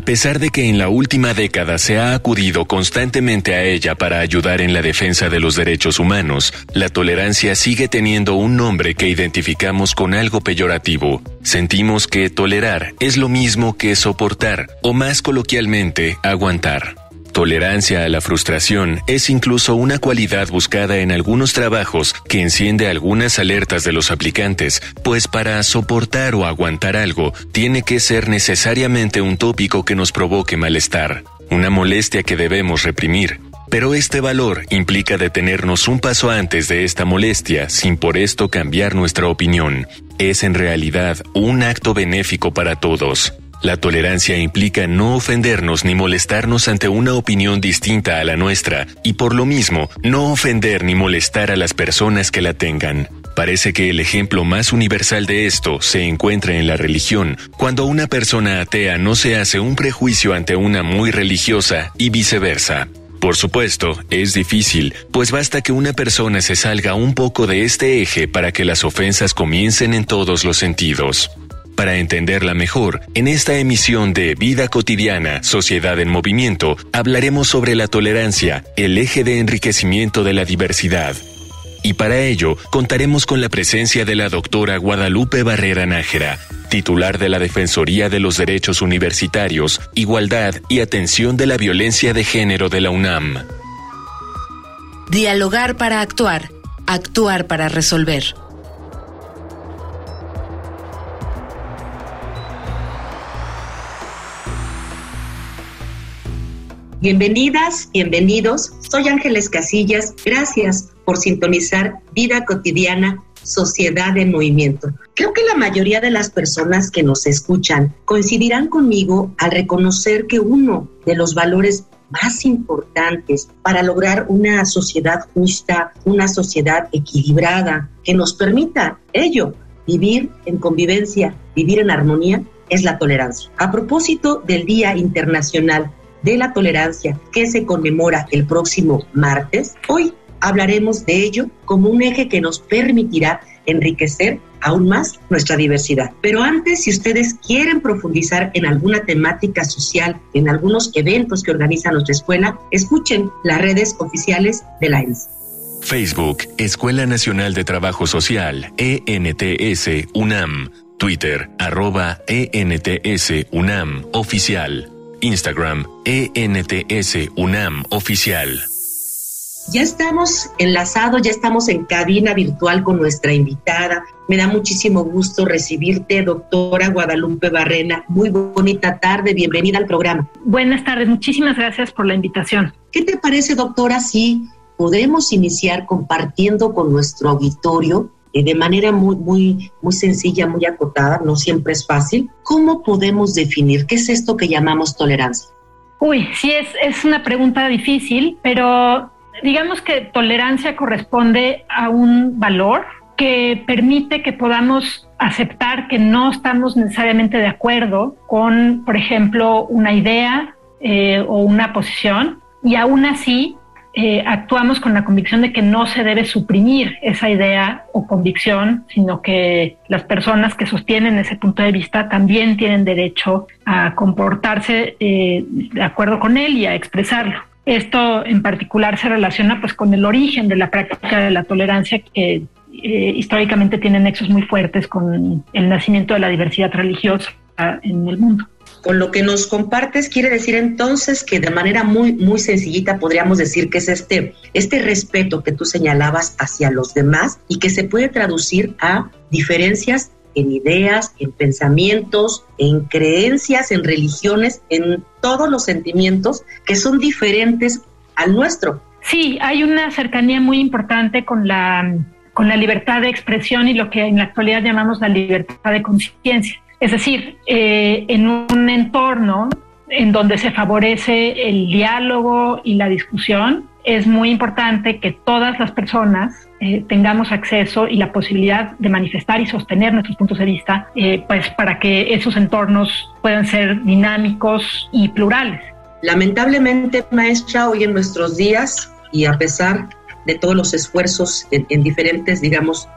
A pesar de que en la última década se ha acudido constantemente a ella para ayudar en la defensa de los derechos humanos, la tolerancia sigue teniendo un nombre que identificamos con algo peyorativo. Sentimos que tolerar es lo mismo que soportar, o más coloquialmente, aguantar. Tolerancia a la frustración es incluso una cualidad buscada en algunos trabajos que enciende algunas alertas de los aplicantes, pues para soportar o aguantar algo tiene que ser necesariamente un tópico que nos provoque malestar, una molestia que debemos reprimir. Pero este valor implica detenernos un paso antes de esta molestia sin por esto cambiar nuestra opinión. Es en realidad un acto benéfico para todos. La tolerancia implica no ofendernos ni molestarnos ante una opinión distinta a la nuestra, y por lo mismo, no ofender ni molestar a las personas que la tengan. Parece que el ejemplo más universal de esto se encuentra en la religión, cuando una persona atea no se hace un prejuicio ante una muy religiosa y viceversa. Por supuesto, es difícil, pues basta que una persona se salga un poco de este eje para que las ofensas comiencen en todos los sentidos. Para entenderla mejor, en esta emisión de Vida Cotidiana, Sociedad en Movimiento, hablaremos sobre la tolerancia, el eje de enriquecimiento de la diversidad. Y para ello, contaremos con la presencia de la doctora Guadalupe Barrera Nájera, titular de la Defensoría de los Derechos Universitarios, Igualdad y Atención de la Violencia de Género de la UNAM. Dialogar para actuar, actuar para resolver. Bienvenidas, bienvenidos. Soy Ángeles Casillas. Gracias por sintonizar Vida Cotidiana, Sociedad en Movimiento. Creo que la mayoría de las personas que nos escuchan coincidirán conmigo al reconocer que uno de los valores más importantes para lograr una sociedad justa, una sociedad equilibrada, que nos permita ello, vivir en convivencia, vivir en armonía, es la tolerancia. A propósito del Día Internacional de la Tolerancia que se conmemora el próximo martes, hoy hablaremos de ello como un eje que nos permitirá enriquecer aún más nuestra diversidad. Pero antes, si ustedes quieren profundizar en alguna temática social, en algunos eventos que organiza nuestra escuela, escuchen las redes oficiales de la ENS. Facebook, Escuela Nacional de Trabajo Social, ENTS, UNAM. Twitter, arroba ENTS, UNAM, oficial. Instagram, ENTS UNAM Oficial. Ya estamos enlazados, ya estamos en cabina virtual con nuestra invitada. Me da muchísimo gusto recibirte, doctora Guadalupe Barrena. Muy bonita tarde, bienvenida al programa. Buenas tardes, muchísimas gracias por la invitación. ¿Qué te parece, doctora, si podemos iniciar compartiendo con nuestro auditorio eh, de manera muy, muy, muy sencilla, muy acotada, no siempre es fácil, ¿cómo podemos definir qué es esto que llamamos tolerancia? Uy, sí, es, es una pregunta difícil, pero digamos que tolerancia corresponde a un valor que permite que podamos aceptar que no estamos necesariamente de acuerdo con, por ejemplo, una idea eh, o una posición, y aún así eh, actuamos con la convicción de que no se debe suprimir esa idea o convicción, sino que las personas que sostienen ese punto de vista también tienen derecho a comportarse eh, de acuerdo con él y a expresarlo. Esto en particular se relaciona pues con el origen de la práctica de la tolerancia que eh, históricamente tiene nexos muy fuertes con el nacimiento de la diversidad religiosa en el mundo. Con lo que nos compartes quiere decir entonces que de manera muy muy sencillita podríamos decir que es este este respeto que tú señalabas hacia los demás y que se puede traducir a diferencias en ideas, en pensamientos, en creencias, en religiones, en todos los sentimientos que son diferentes al nuestro. Sí, hay una cercanía muy importante con la con la libertad de expresión y lo que en la actualidad llamamos la libertad de conciencia. Es decir, eh, en un entorno en donde se favorece el diálogo y la discusión, es muy importante que todas las personas eh, tengamos acceso y la posibilidad de manifestar y sostener nuestros puntos de vista, eh, pues para que esos entornos puedan ser dinámicos y plurales. Lamentablemente, maestra, hoy en nuestros días y a pesar de todos los esfuerzos en, diferentes, digamos,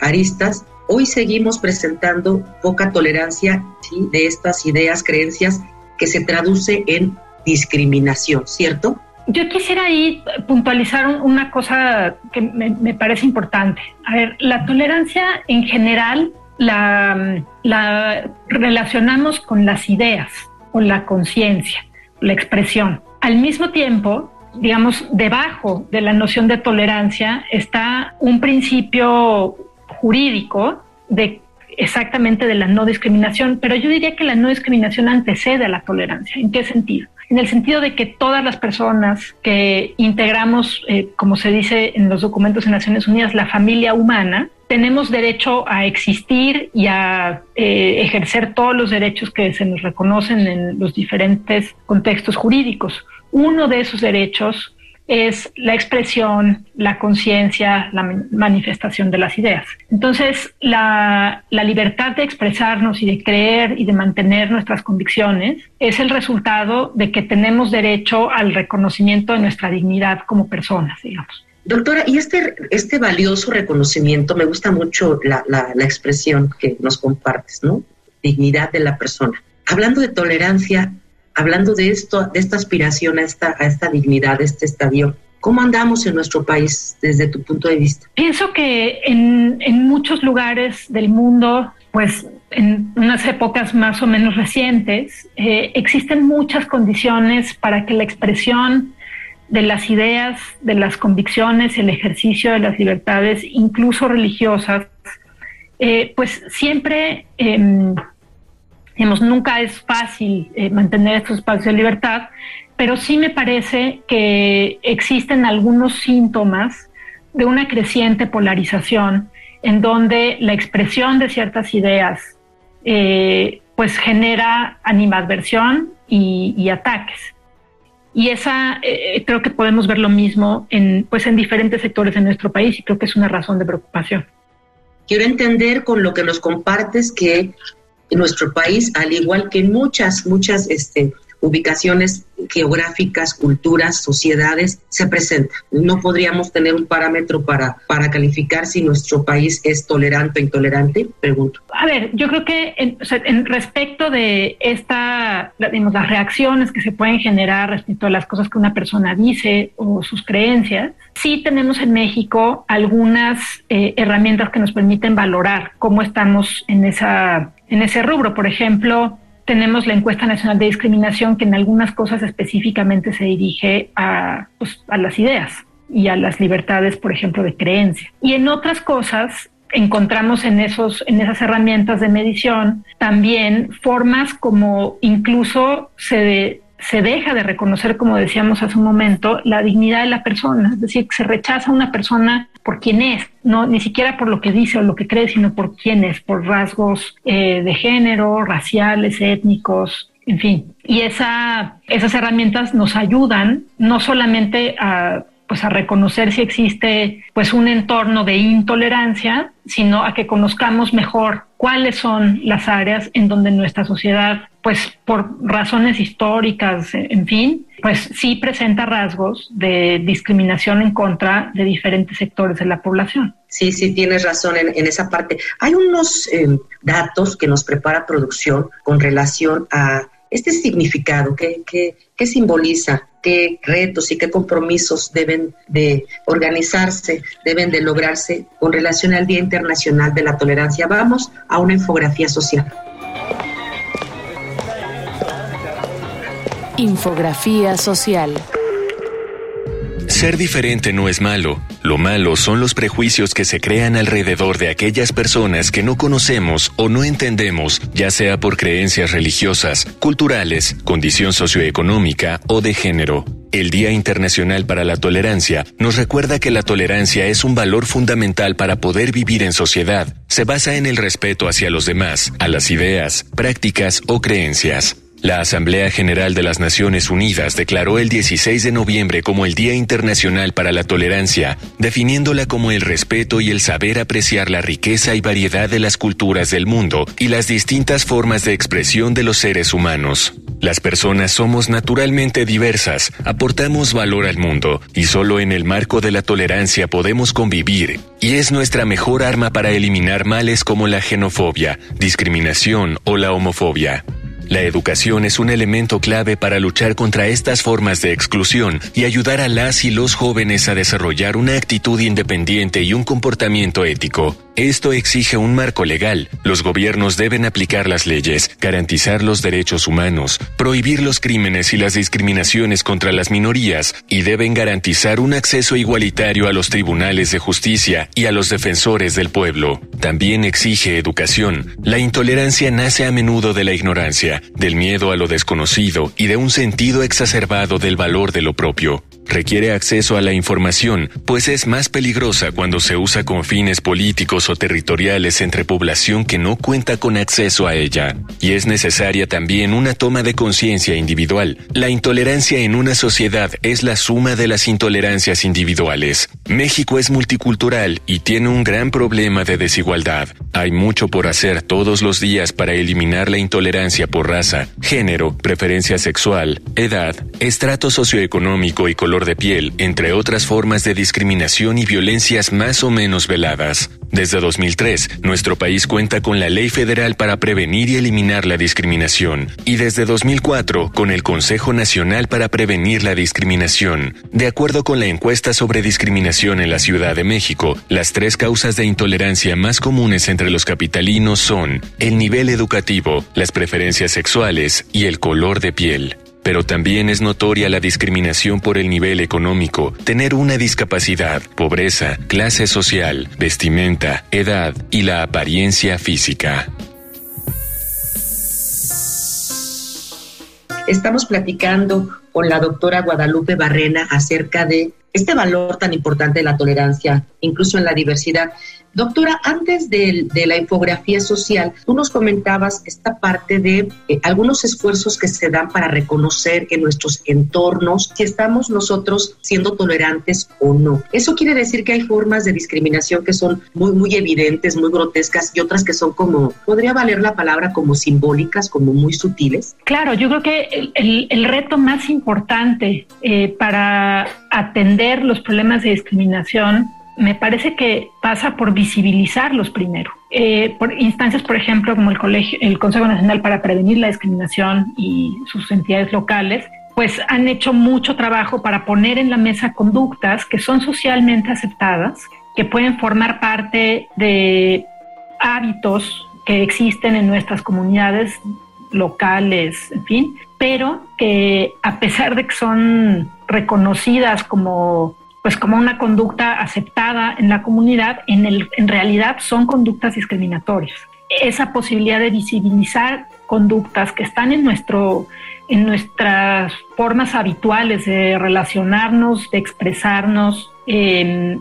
aristas, Hoy seguimos presentando poca tolerancia de estas ideas, creencias que se traduce en discriminación, ¿cierto? Yo quisiera ahí puntualizar una cosa que me, parece importante. A ver, la tolerancia en general la, la relacionamos con las ideas, con la conciencia, la expresión. Al mismo tiempo, digamos, debajo de la noción de tolerancia está un principio jurídico de exactamente de la no discriminación, pero yo diría que la no discriminación antecede a la tolerancia. ¿En qué sentido? En el sentido de que todas las personas que integramos, eh, como se dice en los documentos de Naciones Unidas, la familia humana, tenemos derecho a existir y a eh, ejercer todos los derechos que se nos reconocen en los diferentes contextos jurídicos. Uno de esos derechos es la expresión, la conciencia, la manifestación de las ideas. Entonces, la, libertad de expresarnos y de creer y de mantener nuestras convicciones es el resultado de que tenemos derecho al reconocimiento de nuestra dignidad como personas, digamos. Doctora, y este, este valioso reconocimiento, me gusta mucho la, la expresión que nos compartes, ¿no? Dignidad de la persona. Hablando de tolerancia, hablando de esto, de esta aspiración a esta, a esta dignidad, a este estadio, ¿cómo andamos en nuestro país desde tu punto de vista? Pienso que en, muchos lugares del mundo, pues en unas épocas más o menos recientes, eh, existen muchas condiciones para que la expresión de las ideas, de las convicciones, el ejercicio de las libertades, incluso religiosas, eh, pues siempre em, Digamos, nunca es fácil eh, mantener estos espacios de libertad, pero sí me parece que existen algunos síntomas de una creciente polarización en donde la expresión de ciertas ideas eh, pues genera animadversión y, ataques. Y esa eh, creo que podemos ver lo mismo en, pues en diferentes sectores de nuestro país y creo que es una razón de preocupación. Quiero entender con lo que nos compartes que en nuestro país, al igual que en muchas, muchas este, ubicaciones geográficas, culturas, sociedades, se presenta. No podríamos tener un parámetro para, para calificar si nuestro país es tolerante o intolerante, pregunto. A ver, yo creo que en, respecto de esta, digamos, las reacciones que se pueden generar respecto a las cosas que una persona dice o sus creencias, sí tenemos en México algunas eh, herramientas que nos permiten valorar cómo estamos en esa en ese rubro. Por ejemplo, tenemos la encuesta nacional de discriminación que en algunas cosas específicamente se dirige a, pues, a las ideas y a las libertades, por ejemplo, de creencia. Y en otras cosas encontramos en, esos, en esas herramientas de medición también formas como incluso se, se deja de reconocer, como decíamos hace un momento, la dignidad de la persona, es decir, se rechaza a una persona por quién es, no ni siquiera por lo que dice o lo que cree, sino por quién es, por rasgos eh, de género, raciales, étnicos, en fin. Y esa, esas herramientas nos ayudan no solamente a pues a reconocer si existe pues un entorno de intolerancia, sino a que conozcamos mejor cuáles son las áreas en donde nuestra sociedad pues por razones históricas, en fin, pues sí presenta rasgos de discriminación en contra de diferentes sectores de la población. Sí, sí, tienes razón en, esa parte. Hay unos eh, datos que nos prepara producción con relación a este significado, qué, qué simboliza, qué retos y qué compromisos deben de organizarse, deben de lograrse con relación al Día Internacional de la Tolerancia. Vamos a una infografía social. Infografía social. Ser diferente no es malo. Lo malo son los prejuicios que se crean alrededor de aquellas personas que no conocemos o no entendemos, ya sea por creencias religiosas, culturales, condición socioeconómica o de género. El Día Internacional para la Tolerancia nos recuerda que la tolerancia es un valor fundamental para poder vivir en sociedad. Se basa en el respeto hacia los demás, a las ideas, prácticas o creencias. La Asamblea General de las Naciones Unidas declaró el 16 de noviembre como el Día Internacional para la Tolerancia, definiéndola como el respeto y el saber apreciar la riqueza y variedad de las culturas del mundo y las distintas formas de expresión de los seres humanos. Las personas somos naturalmente diversas, aportamos valor al mundo y solo en el marco de la tolerancia podemos convivir, y es nuestra mejor arma para eliminar males como la xenofobia, discriminación o la homofobia. La educación es un elemento clave para luchar contra estas formas de exclusión y ayudar a las y los jóvenes a desarrollar una actitud independiente y un comportamiento ético. Esto exige un marco legal. Los gobiernos deben aplicar las leyes, garantizar los derechos humanos, prohibir los crímenes y las discriminaciones contra las minorías y deben garantizar un acceso igualitario a los tribunales de justicia y a los defensores del pueblo. También exige educación. La intolerancia nace a menudo de la ignorancia, del miedo a lo desconocido y de un sentido exacerbado del valor de lo propio. Requiere acceso a la información, pues es más peligrosa cuando se usa con fines políticos o territoriales entre población que no cuenta con acceso a ella. Y es necesaria también una toma de conciencia individual. La intolerancia en una sociedad es la suma de las intolerancias individuales. México es multicultural y tiene un gran problema de desigualdad. Hay mucho por hacer todos los días para eliminar la intolerancia por raza, género, preferencia sexual, edad, estrato socioeconómico y color de piel, entre otras formas de discriminación y violencias más o menos veladas. Desde 2003, nuestro país cuenta con la Ley Federal para prevenir y eliminar la discriminación, y desde 2004 con el Consejo Nacional para Prevenir la Discriminación. De acuerdo con la encuesta sobre discriminación en la Ciudad de México, las tres causas de intolerancia más comunes entre los capitalinos son el nivel educativo, las preferencias sexuales y el color de piel. Pero también es notoria la discriminación por el nivel económico, tener una discapacidad, pobreza, clase social, vestimenta, edad y la apariencia física. Estamos platicando con la doctora Guadalupe Barrena acerca de este valor tan importante de la tolerancia, incluso en la diversidad. Doctora, antes de, la infografía social, tú nos comentabas esta parte de eh, algunos esfuerzos que se dan para reconocer que nuestros entornos, si estamos nosotros siendo tolerantes o no. Eso quiere decir que hay formas de discriminación que son muy, muy evidentes, muy grotescas y otras que son como, podría valer la palabra como simbólicas, como muy sutiles. Claro, yo creo que el, reto más importante eh, para atender los problemas de discriminación me parece que pasa por visibilizarlos primero. Eh, por instancias, por ejemplo, como el, Colegio, el Consejo Nacional para Prevenir la Discriminación y sus entidades locales, pues han hecho mucho trabajo para poner en la mesa conductas que son socialmente aceptadas, que pueden formar parte de hábitos que existen en nuestras comunidades locales, en fin, pero que a pesar de que son reconocidas como pues como una conducta aceptada en la comunidad, en, el, en realidad son conductas discriminatorias. Esa posibilidad de visibilizar conductas que están en, nuestro, en nuestras formas habituales de relacionarnos, de expresarnos, de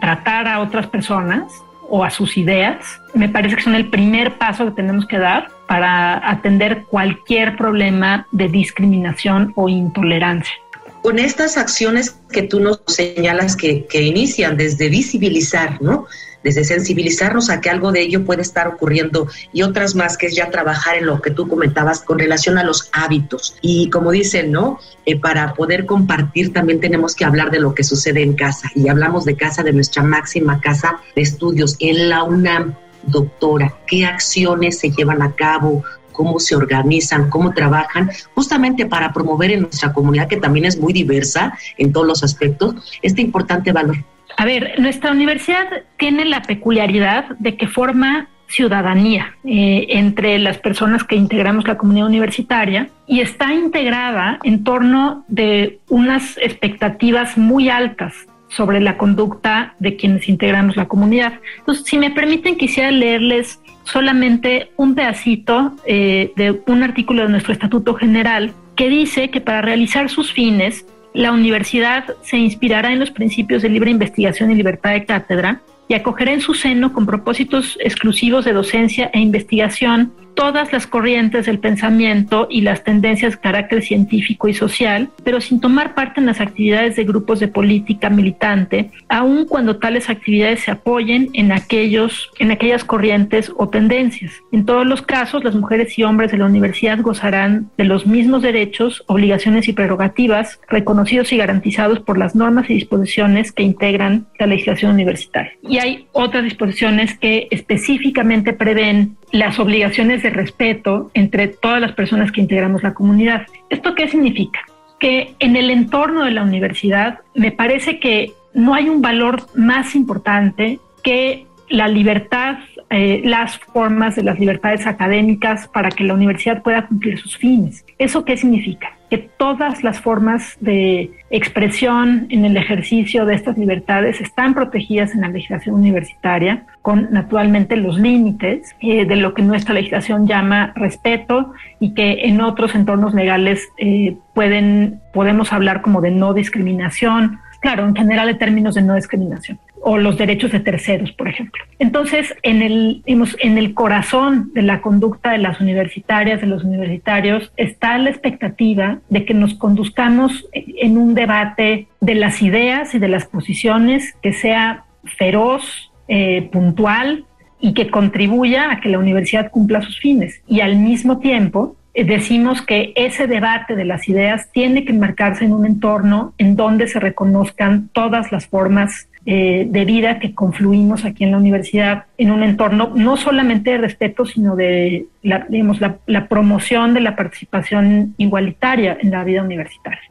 tratar a otras personas o a sus ideas, me parece que son el primer paso que tenemos que dar para atender cualquier problema de discriminación o intolerancia con estas acciones que tú nos señalas que, inician desde visibilizar, ¿no? Desde sensibilizarnos a que algo de ello puede estar ocurriendo y otras más que es ya trabajar en lo que tú comentabas con relación a los hábitos. Y como dicen, ¿no? Eh, para poder compartir también tenemos que hablar de lo que sucede en casa. Y hablamos de casa, de nuestra máxima casa de estudios en la UNAM. Doctora, ¿qué acciones se llevan a cabo? Cómo se organizan, cómo trabajan, justamente para promover en nuestra comunidad, que también es muy diversa en todos los aspectos, este importante valor. A ver, nuestra universidad tiene la peculiaridad de que forma ciudadanía eh, entre las personas que integramos la comunidad universitaria y está integrada en torno de unas expectativas muy altas sobre la conducta de quienes integramos la comunidad. Entonces, si me permiten, quisiera leerles solamente un pedacito eh, de un artículo de nuestro Estatuto General que dice que para realizar sus fines, la universidad se inspirará en los principios de libre investigación y libertad de cátedra y acogerá en su seno con propósitos exclusivos de docencia e investigación todas las corrientes del pensamiento y las tendencias de carácter científico y social, pero sin tomar parte en las actividades de grupos de política militante, aun cuando tales actividades se apoyen en aquellos, en aquellas corrientes o tendencias. En todos los casos, las mujeres y hombres de la universidad gozarán de los mismos derechos, obligaciones y prerrogativas reconocidos y garantizados por las normas y disposiciones que integran la legislación universitaria. Y hay otras disposiciones que específicamente prevén las obligaciones de respeto entre todas las personas que integramos la comunidad. ¿Esto qué significa? Que en el entorno de la universidad me parece que no hay un valor más importante que la libertad, eh, las formas de las libertades académicas para que la universidad pueda cumplir sus fines. ¿Eso qué significa? Que todas las formas de expresión en el ejercicio de estas libertades están protegidas en la legislación universitaria, con naturalmente los límites eh, de lo que nuestra legislación llama respeto y que en otros entornos legales eh, pueden, podemos hablar como de no discriminación, claro, en general de términos de no discriminación o los derechos de terceros, por ejemplo. Entonces, en el, en el corazón de la conducta de las universitarias, de los universitarios, está la expectativa de que nos conduzcamos en un debate de las ideas y de las posiciones que sea feroz, eh, puntual y que contribuya a que la universidad cumpla sus fines. Y al mismo tiempo, eh, decimos que ese debate de las ideas tiene que enmarcarse en un entorno en donde se reconozcan todas las formas eh, de vida que confluimos aquí en la universidad en un entorno no solamente de respeto, sino de la, digamos, la, promoción de la participación igualitaria en la vida universitaria.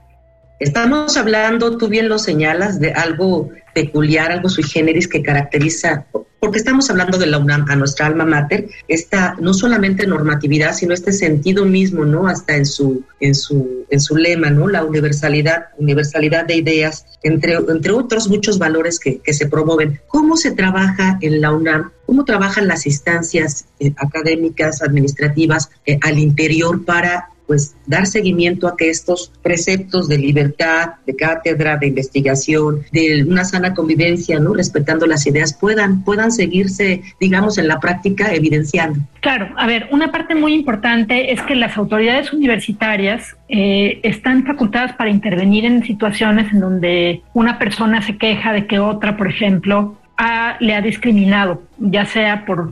Estamos hablando, tú bien lo señalas, de algo peculiar, algo sui generis que caracteriza porque estamos hablando de la UNAM, a nuestra alma mater, esta no solamente normatividad, sino este sentido mismo, ¿no? Hasta en su, en su, en su lema, ¿no? La universalidad, universalidad de ideas, entre, entre otros muchos valores que, que se promueven. ¿Cómo se trabaja en la UNAM? ¿Cómo trabajan las instancias eh, académicas, administrativas eh, al interior para pues dar seguimiento a que estos preceptos de libertad, de cátedra, de investigación, de una sana convivencia, ¿no? respetando las ideas, puedan, puedan seguirse, digamos, en la práctica evidenciando. Claro, a ver, una parte muy importante es que las autoridades universitarias eh, están facultadas para intervenir en situaciones en donde una persona se queja de que otra, por ejemplo, le ha discriminado, ya sea por,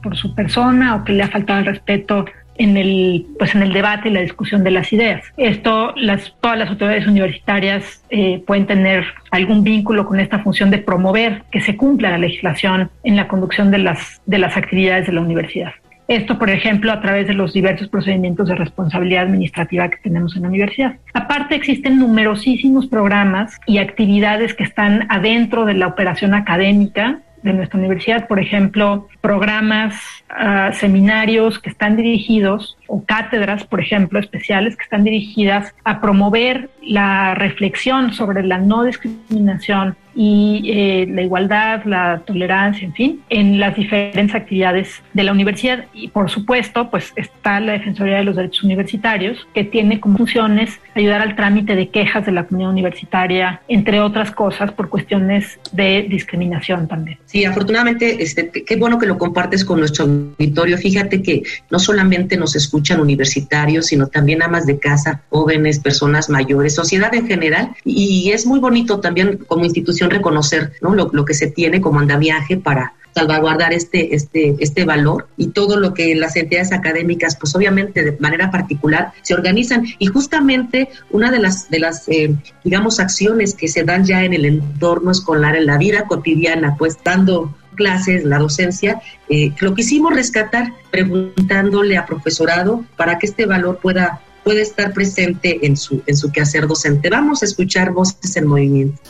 por su persona o que le ha faltado el respeto en el, pues en el debate y la discusión de las ideas. Esto, las, todas las autoridades universitarias eh, pueden tener algún vínculo con esta función de promover que se cumpla la legislación en la conducción de las, de las actividades de la universidad. Esto, por ejemplo, a través de los diversos procedimientos de responsabilidad administrativa que tenemos en la universidad. Aparte, existen numerosísimos programas y actividades que están adentro de la operación académica de nuestra universidad, por ejemplo, programas, uh, seminarios que están dirigidos, o cátedras, por ejemplo, especiales que están dirigidas a promover la reflexión sobre la no discriminación y eh, la igualdad, la tolerancia, en fin, en las diferentes actividades de la universidad. Y por supuesto, pues está la Defensoría de los Derechos Universitarios, que tiene como funciones ayudar al trámite de quejas de la comunidad universitaria, entre otras cosas, por cuestiones de discriminación también. Sí, afortunadamente, este, qué bueno que lo compartes con nuestro auditorio. Fíjate que no solamente nos universitarios, sino también amas de casa, jóvenes, personas mayores, sociedad en general. Y es muy bonito también como institución reconocer ¿no? lo, lo que se tiene como andamiaje para salvaguardar este, este, este valor y todo lo que las entidades académicas, pues obviamente de manera particular, se organizan. Y justamente una de las, de las eh, digamos, acciones que se dan ya en el entorno escolar, en la vida cotidiana, pues dando clases, la docencia, eh, lo quisimos rescatar preguntándole a profesorado para que este valor pueda, pueda estar presente en su, en su quehacer docente. Vamos a escuchar voces en movimiento.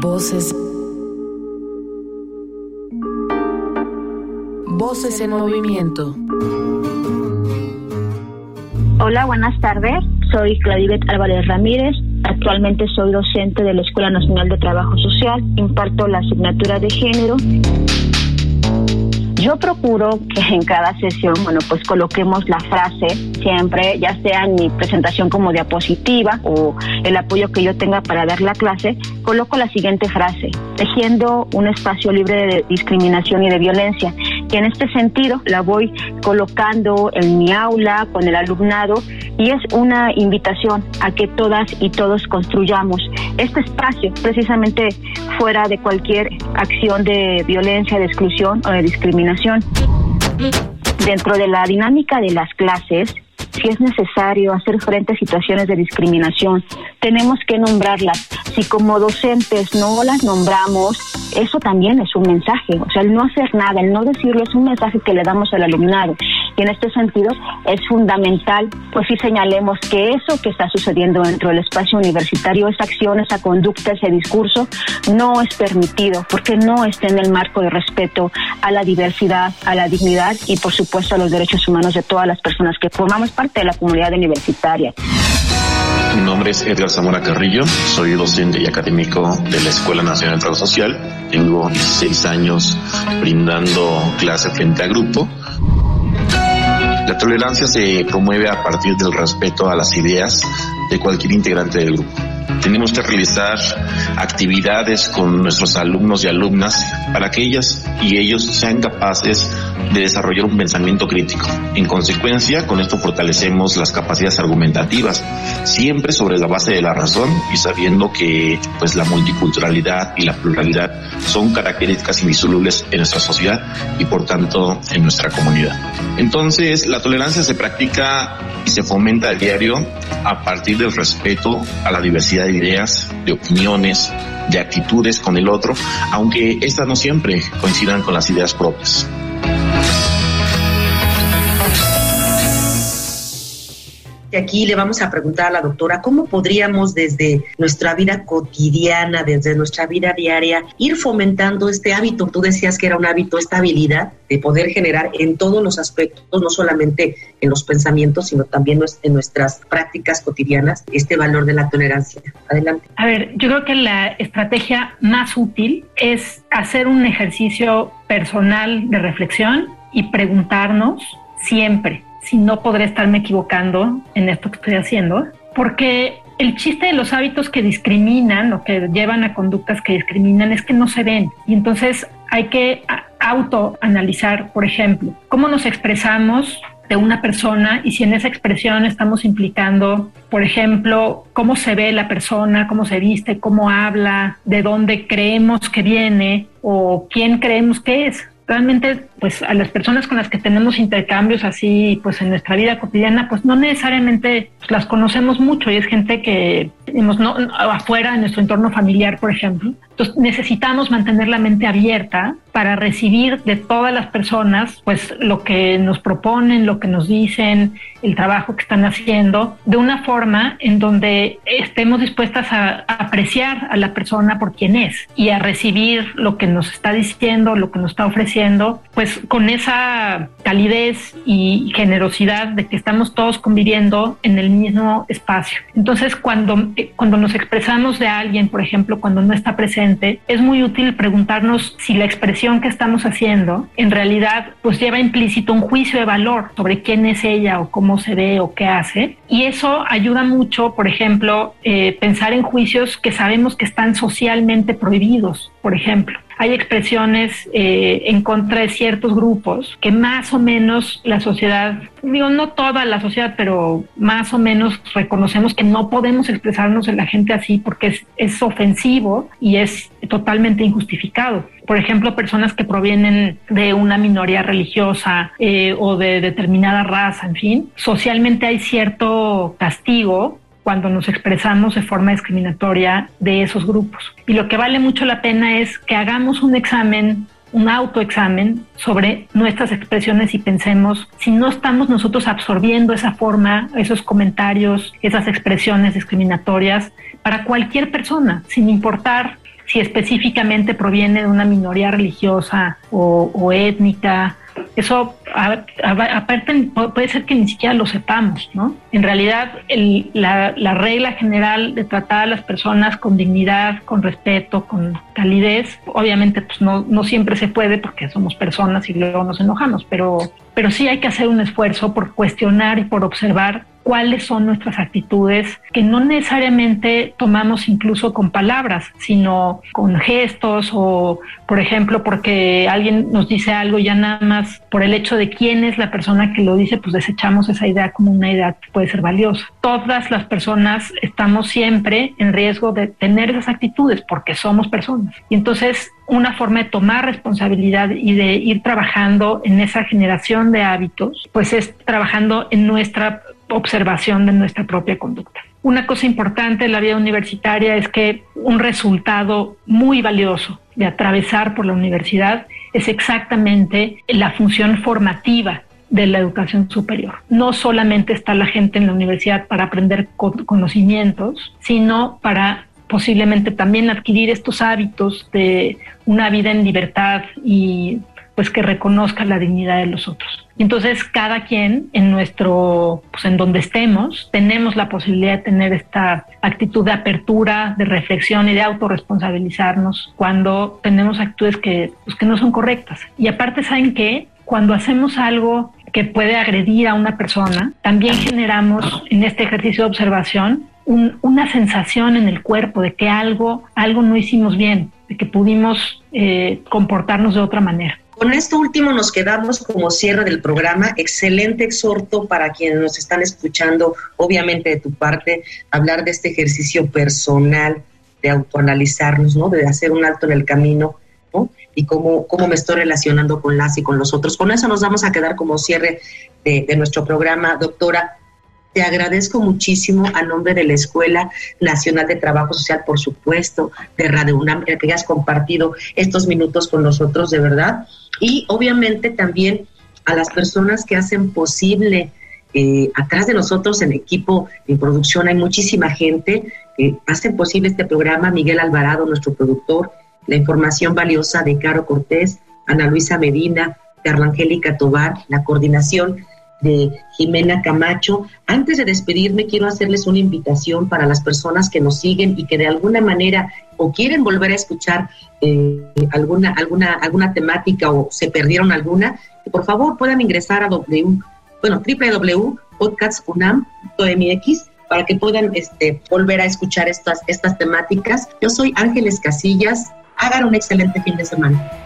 Voces. Voces en movimiento. Hola, buenas tardes. Soy Claudibet Álvarez Ramírez. Actualmente soy docente de la Escuela Nacional de Trabajo Social. Imparto la asignatura de género. Yo procuro que en cada sesión, bueno, pues coloquemos la frase siempre, ya sea en mi presentación como diapositiva o el apoyo que yo tenga para dar la clase, coloco la siguiente frase, tejiendo un espacio libre de discriminación y de violencia. Y en este sentido la voy colocando en mi aula con el alumnado y es una invitación a que todas y todos construyamos este espacio precisamente fuera de cualquier acción de violencia, de exclusión o de discriminación. Dentro de la dinámica de las clases, si es necesario hacer frente a situaciones de discriminación, tenemos que nombrarlas. Si como docentes no las nombramos, eso también es un mensaje. O sea, el no hacer nada, el no decirlo es un mensaje que le damos al alumnado. Y en este sentido es fundamental, pues si señalemos que eso que está sucediendo dentro del espacio universitario, esa acción, esa conducta, ese discurso, no es permitido, porque no está en el marco de respeto a la diversidad, a la dignidad y por supuesto a los derechos humanos de todas las personas que formamos parte de la comunidad universitaria. Mi nombre es Edgar Zamora Carrillo, soy docente y académico de la Escuela Nacional de Trabajo Social. Tengo 16 años brindando clase frente a grupo la tolerancia se promueve a partir del respeto a las ideas de cualquier integrante del grupo. Tenemos que realizar actividades con nuestros alumnos y alumnas para que ellas y ellos sean capaces de desarrollar un pensamiento crítico. En consecuencia, con esto fortalecemos las capacidades argumentativas, siempre sobre la base de la razón y sabiendo que pues la multiculturalidad y la pluralidad son características indisolubles en nuestra sociedad y por tanto en nuestra comunidad. Entonces, la tolerancia se practica y se fomenta a diario a partir del respeto a la diversidad de ideas, de opiniones, de actitudes con el otro, aunque estas no siempre coincidan con las ideas propias. Aquí le vamos a preguntar a la doctora cómo podríamos desde nuestra vida cotidiana, desde nuestra vida diaria, ir fomentando este hábito. Tú decías que era un hábito, esta habilidad de poder generar en todos los aspectos, no solamente en los pensamientos, sino también en nuestras prácticas cotidianas, este valor de la tolerancia. Adelante. A ver, yo creo que la estrategia más útil es hacer un ejercicio personal de reflexión y preguntarnos siempre si no podré estarme equivocando en esto que estoy haciendo, porque el chiste de los hábitos que discriminan o que llevan a conductas que discriminan es que no se ven. Y entonces hay que autoanalizar, por ejemplo, cómo nos expresamos de una persona y si en esa expresión estamos implicando, por ejemplo, cómo se ve la persona, cómo se viste, cómo habla, de dónde creemos que viene o quién creemos que es realmente pues a las personas con las que tenemos intercambios así pues en nuestra vida cotidiana pues no necesariamente pues, las conocemos mucho. Y es gente que digamos, no, afuera en nuestro entorno familiar por ejemplo entonces necesitamos mantener la mente abierta para recibir de todas las personas pues lo que nos proponen lo que nos dicen el trabajo que están haciendo de una forma en donde estemos dispuestas a, apreciar a la persona por quien es y a recibir lo que nos está diciendo lo que nos está ofreciendo pues con esa calidez y generosidad de que estamos todos conviviendo en el mismo espacio. Entonces, cuando, eh, cuando nos expresamos de alguien, por ejemplo, cuando no está presente, es muy útil preguntarnos si la expresión que estamos haciendo en realidad pues lleva implícito un juicio de valor sobre quién es ella o cómo se ve o qué hace. Y eso ayuda mucho, por ejemplo, eh, pensar en juicios que sabemos que están socialmente prohibidos, por ejemplo hay expresiones eh, en contra de ciertos grupos que más o menos la sociedad, digo, no toda la sociedad, pero más o menos reconocemos que no podemos expresarnos en la gente así porque es, ofensivo y es totalmente injustificado. Por ejemplo, personas que provienen de una minoría religiosa eh, o de determinada raza, en fin, socialmente hay cierto castigo cuando nos expresamos de forma discriminatoria de esos grupos. Y lo que vale mucho la pena es que hagamos un examen un autoexamen sobre nuestras expresiones y pensemos si no estamos nosotros absorbiendo esa forma, esos comentarios, esas expresiones discriminatorias para cualquier persona, sin importar si específicamente proviene de una minoría religiosa o, o étnica Eso, aparte, puede ser que ni siquiera lo sepamos, ¿no? En realidad, la, la, regla general de tratar a las personas con dignidad, con respeto, con calidez, obviamente, pues no, no siempre se puede porque somos personas y luego nos enojamos, pero, pero sí hay que hacer un esfuerzo por cuestionar y por observar cuáles son nuestras actitudes que no necesariamente tomamos incluso con palabras, sino con gestos o, por ejemplo, porque alguien nos dice algo ya nada más por el hecho de quién es la persona que lo dice, pues desechamos esa idea como una idea que puede ser valiosa. Todas las personas estamos siempre en riesgo de tener esas actitudes porque somos personas. Y entonces una forma de tomar responsabilidad y de ir trabajando en esa generación de hábitos, pues es trabajando en nuestra observación de nuestra propia conducta. Una cosa importante en la vida universitaria es que un resultado muy valioso de atravesar por la universidad es exactamente la función formativa de la educación superior. No solamente está la gente en la universidad para aprender conocimientos, sino para posiblemente también adquirir estos hábitos de una vida en libertad y pues que reconozca la dignidad de los otros. Entonces, cada quien en nuestro, pues en donde estemos, tenemos la posibilidad de tener esta actitud de apertura, de reflexión y de autorresponsabilizarnos cuando tenemos actitudes que, pues, que no son correctas. Y aparte, ¿saben qué? Cuando hacemos algo que puede agredir a una persona, también generamos en este ejercicio de observación una sensación en el cuerpo de que algo, algo no hicimos bien, de que pudimos eh, comportarnos de otra manera. Con esto último nos quedamos como cierre del programa. Excelente exhorto para quienes nos están escuchando, obviamente de tu parte, hablar de este ejercicio personal, de autoanalizarnos, ¿no? De hacer un alto en el camino, ¿no? Y cómo, cómo me estoy relacionando con las y con los otros. Con eso nos vamos a quedar como cierre de, nuestro programa. Doctora, te agradezco muchísimo a nombre de la Escuela Nacional de Trabajo Social, por supuesto, de Radio UNAM, que hayas compartido estos minutos con nosotros, de verdad. Y obviamente también a las personas que hacen posible, eh, atrás de nosotros en equipo, en producción, hay muchísima gente que hacen posible este programa. Miguel Alvarado, nuestro productor, la información valiosa de Caro Cortés, Ana Luisa Medina, Carla Angélica Tobar, la coordinación de Jimena Camacho. Antes de despedirme, quiero hacerles una invitación para las personas que nos siguen y que de alguna manera o quieren volver a escuchar eh, alguna, alguna, alguna temática o se perdieron alguna, que por favor puedan ingresar a w, bueno, www.podcastunam.mx para que puedan este, volver a escuchar estas, estas temáticas. Yo soy Ángeles Casillas. Hagan un excelente fin de semana.